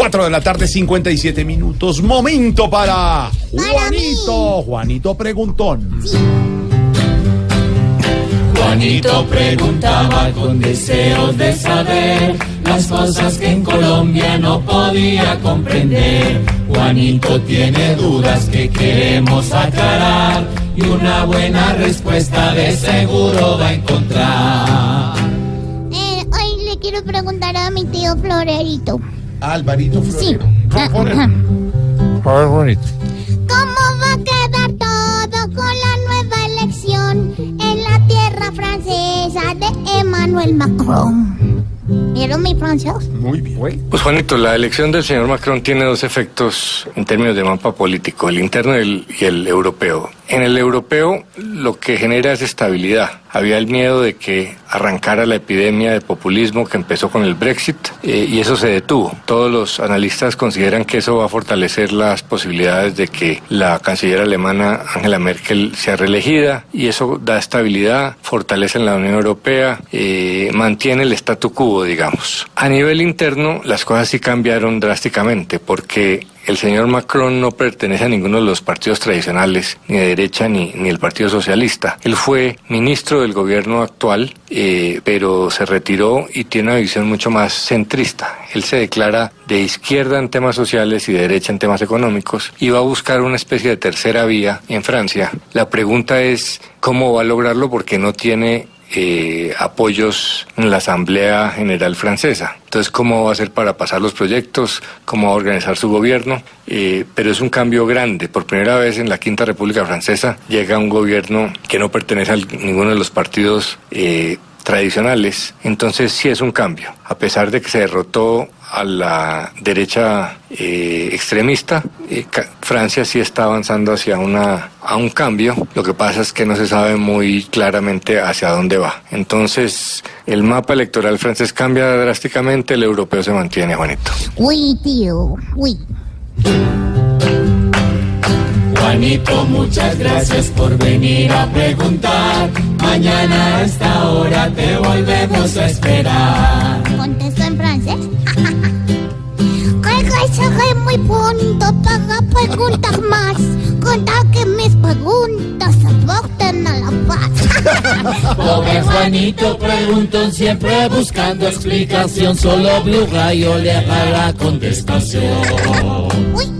4 de la tarde, 57 minutos. Momento para Juanito. Juanito Preguntón. Juanito preguntaba con deseos de saber las cosas que en Colombia no podía comprender. Juanito tiene dudas que queremos aclarar y una buena respuesta de seguro va a encontrar. Eh, hoy le quiero preguntar a mi tío Florerito. Alvarito Sí. Florero. Ah, Florero. ajá. A ver, bonito. ¿Cómo va a quedar todo con la nueva elección en la tierra francesa de Emmanuel Macron? ¿Vieron mi francés? Muy bien. Pues Juanito, la elección del señor Macron tiene dos efectos en términos de mapa político, el interno y el, y el europeo. En el europeo lo que genera es estabilidad. Había el miedo de que arrancara la epidemia de populismo que empezó con el Brexit eh, y eso se detuvo. Todos los analistas consideran que eso va a fortalecer las posibilidades de que la canciller alemana Angela Merkel sea reelegida y eso da estabilidad, fortalece en la Unión Europea, eh, mantiene el statu quo, digamos. A nivel interno, las cosas sí cambiaron drásticamente porque el señor Macron no pertenece a ninguno de los partidos tradicionales, ni de derecha ni, ni el Partido Socialista. Él fue ministro del gobierno actual, eh, pero se retiró y tiene una visión mucho más centrista. Él se declara de izquierda en temas sociales y de derecha en temas económicos y va a buscar una especie de tercera vía en Francia. La pregunta es cómo va a lograrlo porque no tiene eh, apoyos en la Asamblea General Francesa. Entonces, ¿cómo va a hacer para pasar los proyectos? ¿Cómo va a organizar su gobierno? Eh, pero es un cambio grande. Por primera vez en la Quinta República Francesa llega un gobierno que no pertenece a ninguno de los partidos eh, tradicionales. Entonces, sí es un cambio. A pesar de que se derrotó a la derecha eh, extremista, eh, Francia sí está avanzando hacia una, a un cambio. Lo que pasa es que no se sabe muy claramente hacia dónde va. Entonces, el mapa electoral francés cambia drásticamente, el europeo se mantiene, Juanito. Uy, tío, uy. Juanito, muchas gracias por venir a preguntar. Mañana a esta hora te volvemos a esperar. ¿Contesto en francés? Regresaré muy pronto para preguntar más. Conta que mis preguntas aporten a la paz. Pobre Juanito preguntón siempre buscando explicación. Solo Blue Rayo le da la contestación. Uy,